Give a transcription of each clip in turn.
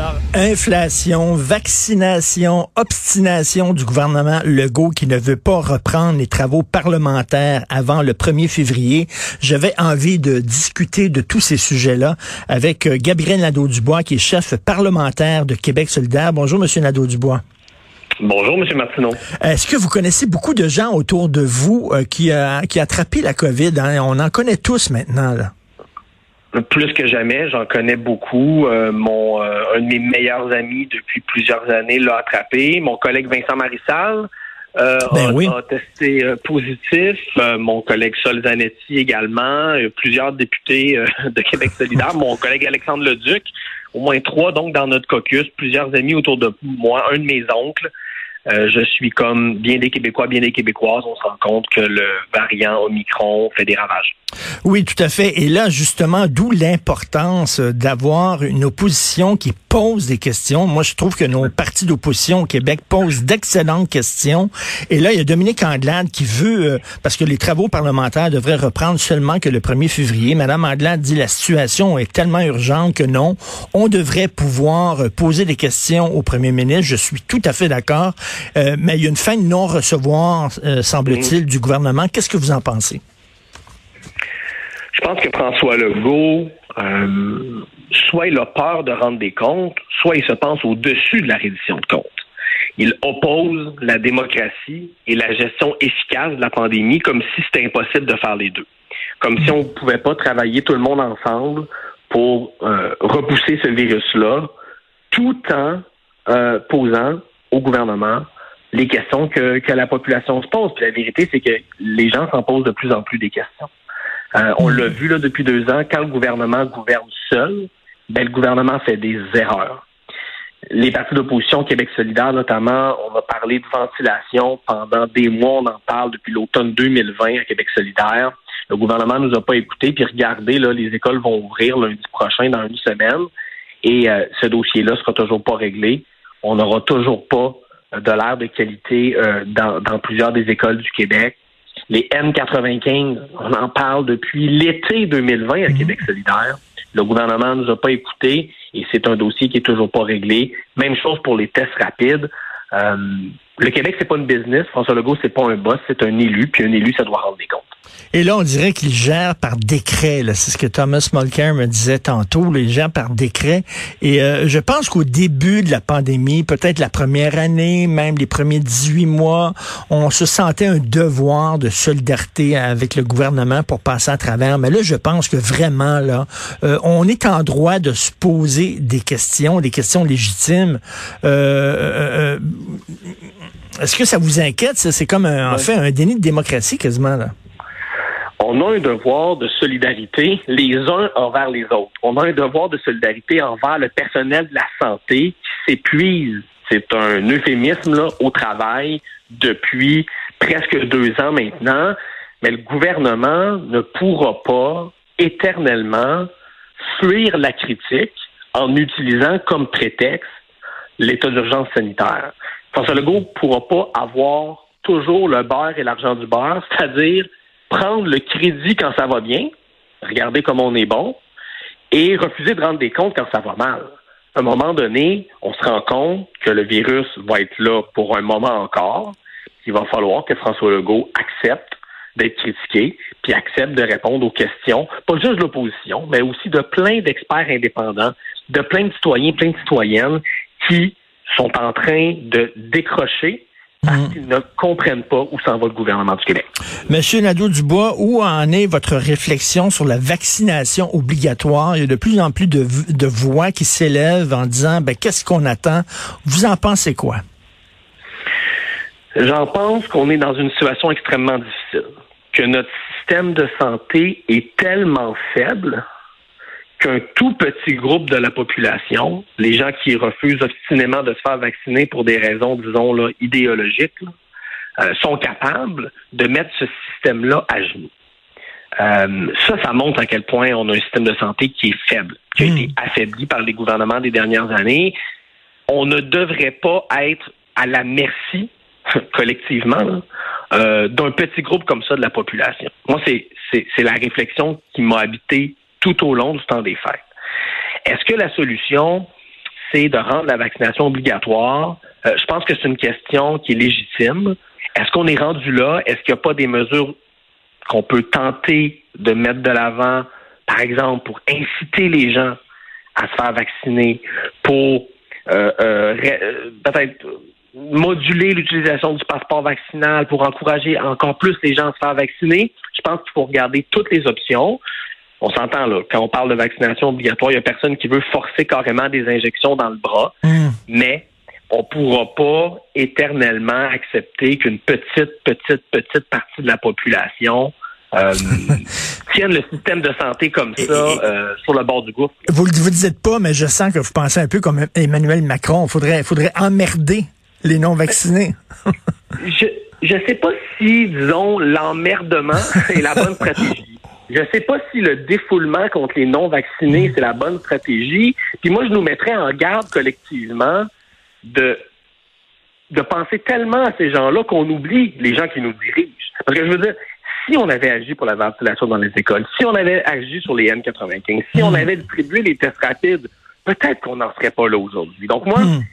Alors, inflation, vaccination, obstination du gouvernement Legault qui ne veut pas reprendre les travaux parlementaires avant le 1er février. J'avais envie de discuter de tous ces sujets-là avec euh, Gabriel Nadeau-Dubois, qui est chef parlementaire de Québec solidaire. Bonjour, Monsieur Nadeau-Dubois. Bonjour, M. Martineau. Est-ce que vous connaissez beaucoup de gens autour de vous euh, qui, a, qui a attrapé la COVID? Hein? On en connaît tous maintenant. Là. Plus que jamais, j'en connais beaucoup. Euh, mon euh, un de mes meilleurs amis depuis plusieurs années l'a attrapé. Mon collègue Vincent Marissal euh, Ben a, oui. a testé euh, positif. Euh, mon collègue Sol Zanetti également. Plusieurs députés euh, de Québec solidaire. mon collègue Alexandre Leduc. Au moins trois donc dans notre caucus. Plusieurs amis autour de moi. Un de mes oncles. Euh, je suis comme bien des Québécois, bien des Québécoises. On se rend compte que le variant Omicron fait des ravages. Oui, tout à fait. Et là, justement, d'où l'importance euh, d'avoir une opposition qui pose des questions. Moi, je trouve que nos partis d'opposition au Québec posent d'excellentes questions. Et là, il y a Dominique Anglade qui veut, euh, parce que les travaux parlementaires devraient reprendre seulement que le 1er février. Madame Anglade dit la situation est tellement urgente que non, on devrait pouvoir euh, poser des questions au premier ministre. Je suis tout à fait d'accord. Euh, mais il y a une fin de non-recevoir, euh, semble-t-il, du gouvernement. Qu'est-ce que vous en pensez? Je pense que François Legault, euh, soit il a peur de rendre des comptes, soit il se pense au-dessus de la reddition de comptes. Il oppose la démocratie et la gestion efficace de la pandémie comme si c'était impossible de faire les deux. Comme si on ne pouvait pas travailler tout le monde ensemble pour euh, repousser ce virus-là, tout en euh, posant au gouvernement les questions que, que la population se pose. Puis la vérité, c'est que les gens s'en posent de plus en plus des questions. Euh, on l'a vu là depuis deux ans, quand le gouvernement gouverne seul, ben, le gouvernement fait des erreurs. Les partis d'opposition, Québec solidaire notamment, on a parlé de ventilation pendant des mois, on en parle depuis l'automne 2020 à Québec solidaire. Le gouvernement nous a pas écoutés, puis regardez, là, les écoles vont ouvrir lundi prochain dans une semaine, et euh, ce dossier-là sera toujours pas réglé. On n'aura toujours pas euh, de l'air de qualité euh, dans, dans plusieurs des écoles du Québec. Les N95, on en parle depuis l'été 2020 à Québec solidaire. Le gouvernement nous a pas écoutés et c'est un dossier qui est toujours pas réglé. Même chose pour les tests rapides. Euh, le Québec, c'est pas une business. François Legault, c'est pas un boss, c'est un élu. Puis un élu, ça doit rendre des comptes. Et là, on dirait qu'il gère par décret. C'est ce que Thomas Mulcair me disait tantôt. là. Il gère par décret. Et euh, je pense qu'au début de la pandémie, peut-être la première année, même les premiers 18 mois, on se sentait un devoir de solidarité avec le gouvernement pour passer à travers. Mais là, je pense que vraiment, là, euh, on est en droit de se poser des questions, des questions légitimes. Euh, Est-ce que ça vous inquiète? C'est comme, un- en fait, un déni de démocratie quasiment. là. On a un devoir de solidarité les uns envers les autres. On a un devoir de solidarité envers le personnel de la santé qui s'épuise. C'est un euphémisme là, au travail depuis presque deux ans maintenant. Mais le gouvernement ne pourra pas éternellement fuir la critique en utilisant comme prétexte l'état d'urgence sanitaire. François Legault ne pourra pas avoir toujours le beurre et l'argent du beurre, c'est-à-dire prendre le crédit quand ça va bien, regarder comme on est bon, et refuser de rendre des comptes quand ça va mal. À un moment donné, on se rend compte que le virus va être là pour un moment encore. Il va falloir que François Legault accepte d'être critiqué, puis accepte de répondre aux questions, pas juste de l'opposition, mais aussi de plein d'experts indépendants, de plein de citoyens, plein de citoyennes qui sont en train de décrocher parce qu'ils ne comprennent pas où s'en va le gouvernement du Québec. Monsieur Nadeau-Dubois, où en est votre réflexion sur la vaccination obligatoire? Il y a de plus en plus de voix qui s'élèvent en disant, ben, qu'est-ce qu'on attend? Vous en pensez quoi? J'en pense qu'on est dans une situation extrêmement difficile, que notre système de santé est tellement faible qu'un tout petit groupe de la population, les gens qui refusent obstinément de se faire vacciner pour des raisons, disons, là, idéologiques, là, euh, sont capables de mettre ce système-là à genoux. Euh, ça, ça montre à quel point on a un système de santé qui est faible, qui a Mm. été affaibli par les gouvernements des dernières années. On ne devrait pas être à la merci, collectivement, euh, d'un petit groupe comme ça de la population. Moi, c'est, c'est, la réflexion qui m'a habité tout au long du temps des fêtes. Est-ce que la solution, c'est de rendre la vaccination obligatoire? Euh, je pense que c'est une question qui est légitime. Est-ce qu'on est rendu là? Est-ce qu'il n'y a pas des mesures qu'on peut tenter de mettre de l'avant, par exemple, pour inciter les gens à se faire vacciner, pour euh, euh, euh, peut-être moduler l'utilisation du passeport vaccinal pour encourager encore plus les gens à se faire vacciner? Je pense qu'il faut regarder toutes les options. On s'entend là, quand on parle de vaccination obligatoire, il n'y a personne qui veut forcer carrément des injections dans le bras, mmh. mais on ne pourra pas éternellement accepter qu'une petite, petite, petite partie de la population euh, tiennent le système de santé comme ça euh, sur le bord du gouffre. Vous ne vous dites pas, mais je sens que vous pensez un peu comme Emmanuel Macron. Il faudrait, faudrait emmerder les non-vaccinés. je ne sais pas si, disons, l'emmerdement est la bonne stratégie. Je ne sais pas si le défoulement contre les non-vaccinés, c'est la bonne stratégie. Puis moi, je nous mettrais en garde collectivement de de penser tellement à ces gens-là qu'on oublie les gens qui nous dirigent. Parce que je veux dire, si on avait agi pour la ventilation dans les écoles, si on avait agi sur les N95, si on hmm. avait distribué les tests rapides, peut-être qu'on n'en serait pas là aujourd'hui. Donc moi, hmm.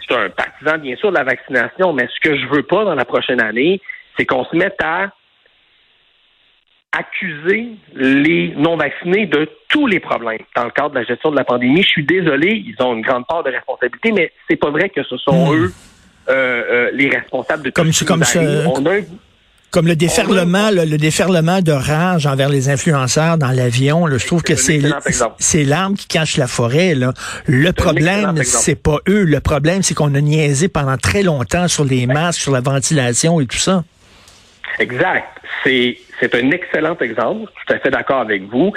je suis un partisan bien sûr de la vaccination, mais ce que je veux pas dans la prochaine année, c'est qu'on se mette à accuser les non-vaccinés de tous les problèmes dans le cadre de la gestion de la pandémie. Je suis désolé, ils ont une grande part de responsabilité, mais c'est pas vrai que ce sont hmm. eux euh, euh, les responsables de tout comme, ce comme On a comme le déferlement, le, déferlement de rage envers les influenceurs dans l'avion, je trouve que c'est c'est l'arme qui cache la forêt. Là. Le problème, c'est pas eux. Le problème, c'est qu'on a niaisé pendant très longtemps sur les masques, sur la ventilation et tout ça. Exact. C'est un excellent exemple. Je suis tout à fait d'accord avec vous.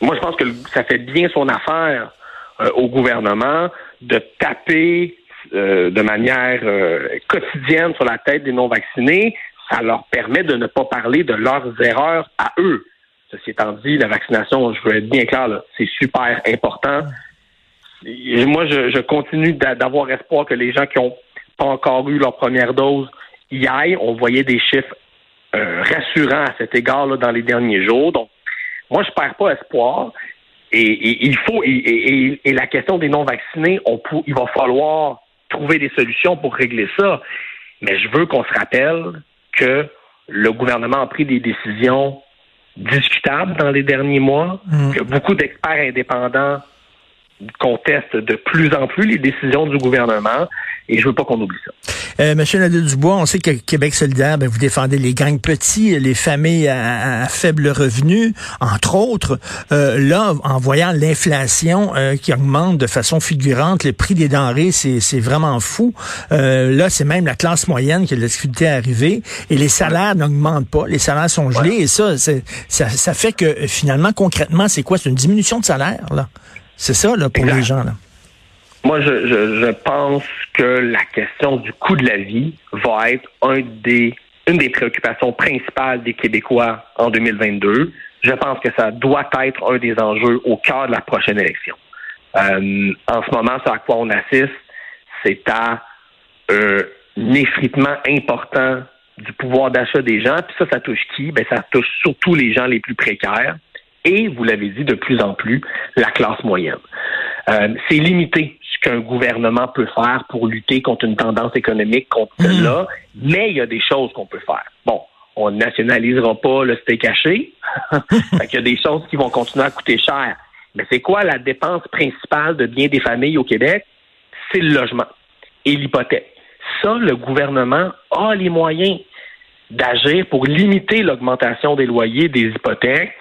moi, je pense que ça fait bien son affaire euh, au gouvernement de taper euh, de manière euh, quotidienne sur la tête des non-vaccinés ça leur permet de ne pas parler de leurs erreurs à eux. Ceci étant dit, la vaccination, je veux être bien clair, c'est super important. moi, je, continue d'avoir espoir que les gens qui n'ont pas encore eu leur première dose y aillent. On voyait des chiffres euh, rassurants à cet égard là, dans les derniers jours. Donc, moi, je perds pas espoir. Et, il faut et, la question des non vaccinés, on il va falloir trouver des solutions pour régler ça. Mais je veux qu'on se rappelle que le gouvernement a pris des décisions discutables dans les derniers mois, mm. que beaucoup d'experts indépendants contestent de plus en plus les décisions du gouvernement et je veux pas qu'on oublie ça. Euh, Monsieur Nadeau-Dubois, on sait que Québec solidaire, ben, vous défendez les gangs petits, les familles à, faible revenu, entre autres. Euh, là, en voyant l'inflation euh, qui augmente de façon figurante, le prix des denrées, c'est vraiment fou. Euh, là, c'est même la classe moyenne qui a de la difficulté à arriver et les salaires n'augmentent pas. Les salaires sont gelés et ça, ça, ça fait que finalement, concrètement, c'est quoi? C'est une diminution de salaire, là. C'est ça, là, pour les gens, là. Moi, je, je, pense que la question du coût de la vie va être un des, une des préoccupations principales des Québécois en 2022. Je pense que ça doit être un des enjeux au cœur de la prochaine élection. Euh, en ce moment, ce à quoi on assiste, c'est à un effritement important du pouvoir d'achat des gens. Puis ça, ça touche qui? Ben, ça touche surtout les gens les plus précaires et, vous l'avez dit de plus en plus, la classe moyenne. Euh, c'est limité qu'un gouvernement peut faire pour lutter contre une tendance économique contre mmh. celle-là, mais il y a des choses qu'on peut faire. Bon, on ne nationalisera pas le steak haché. il y a des choses qui vont continuer à coûter cher. Mais c'est quoi la dépense principale de bien des familles au Québec? C'est le logement et l'hypothèque. Ça, le gouvernement a les moyens d'agir pour limiter l'augmentation des loyers, des hypothèques,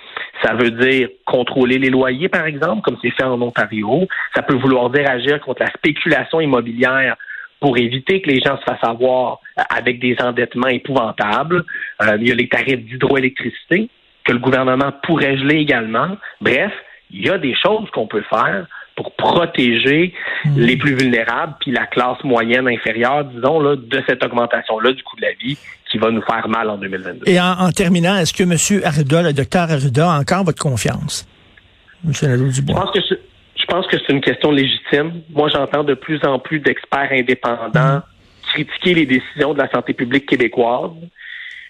ça veut dire contrôler les loyers, par exemple, comme c'est fait en Ontario. Ça peut vouloir dire agir contre la spéculation immobilière pour éviter que les gens se fassent avoir avec des endettements épouvantables. Euh, il y a les tarifs d'hydroélectricité que le gouvernement pourrait geler également. Bref, il y a des choses qu'on peut faire pour protéger hmm. les plus vulnérables puis la classe moyenne inférieure, disons, là, de cette augmentation-là du coût de la vie qui va nous faire mal en 2022. Et en, terminant, est-ce que M. Arruda, le docteur Arruda, a encore votre confiance? M. Nadeau-Dubois. Je pense que je pense que c'est une question légitime. Moi, j'entends de plus en plus d'experts indépendants critiquer les décisions de la santé publique québécoise.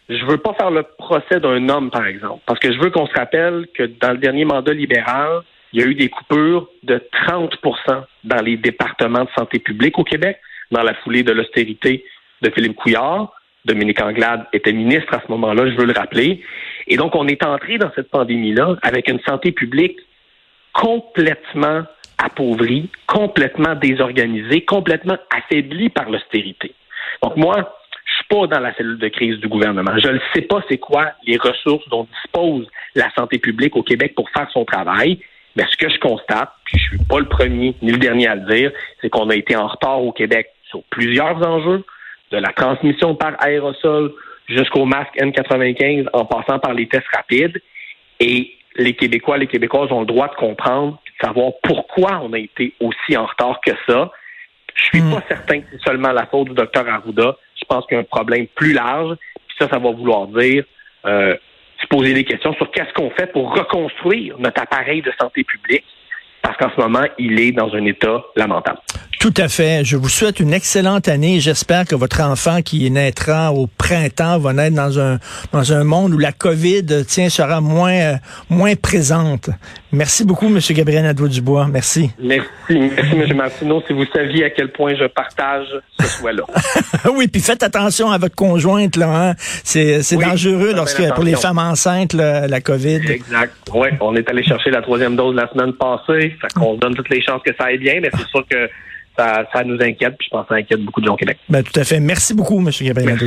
Je veux pas faire le procès d'un homme, par exemple, parce que je veux qu'on se rappelle que dans le dernier mandat libéral, il y a eu des coupures de 30% dans les départements de santé publique au Québec, dans la foulée de l'austérité de Philippe Couillard. Dominique Anglade était ministre à ce moment-là, je veux le rappeler. Et donc, on est entré dans cette pandémie-là avec une santé publique complètement appauvrie, complètement désorganisée, complètement affaiblie par l'austérité. Donc, moi, je suis pas dans la cellule de crise du gouvernement. Je ne sais pas c'est quoi les ressources dont dispose la santé publique au Québec pour faire son travail. Mais ce que je constate, puis je suis pas le premier ni le dernier à le dire, c'est qu'on a été en retard au Québec sur plusieurs enjeux, de la transmission par aérosol jusqu'au masque N95 en passant par les tests rapides. Et les Québécois, les Québécoises ont le droit de comprendre, de savoir pourquoi on a été aussi en retard que ça. Je suis hmm. pas certain que c'est seulement la faute du docteur Arruda. Je pense qu'il y a un problème plus large. Puis ça, ça va vouloir dire euh, se poser des questions sur qu'est-ce qu'on fait pour reconstruire notre appareil de santé publique, parce qu'en ce moment, il est dans un état lamentable. Tout à fait. Je vous souhaite une excellente année. J'espère que votre enfant qui naîtra au printemps va naître dans un dans un monde où la COVID tiens sera moins euh, moins présente. Merci beaucoup, M. Gabriel Nadeau-Dubois. Merci. Merci, merci, M. Martineau. Si vous saviez à quel point je partage ce souhait-là. oui, puis faites attention à votre conjointe, là. Hein? C'est, c'est dangereux lorsque pour les femmes enceintes, la COVID. Exact. Oui, on est allé chercher la troisième dose la semaine passée. Fait qu'on donne toutes les chances que ça aille bien, mais c'est sûr que ça, ça nous inquiète, puis je pense que ça inquiète beaucoup de gens au Québec. Ben, tout à fait. Merci beaucoup, M. Gabriel.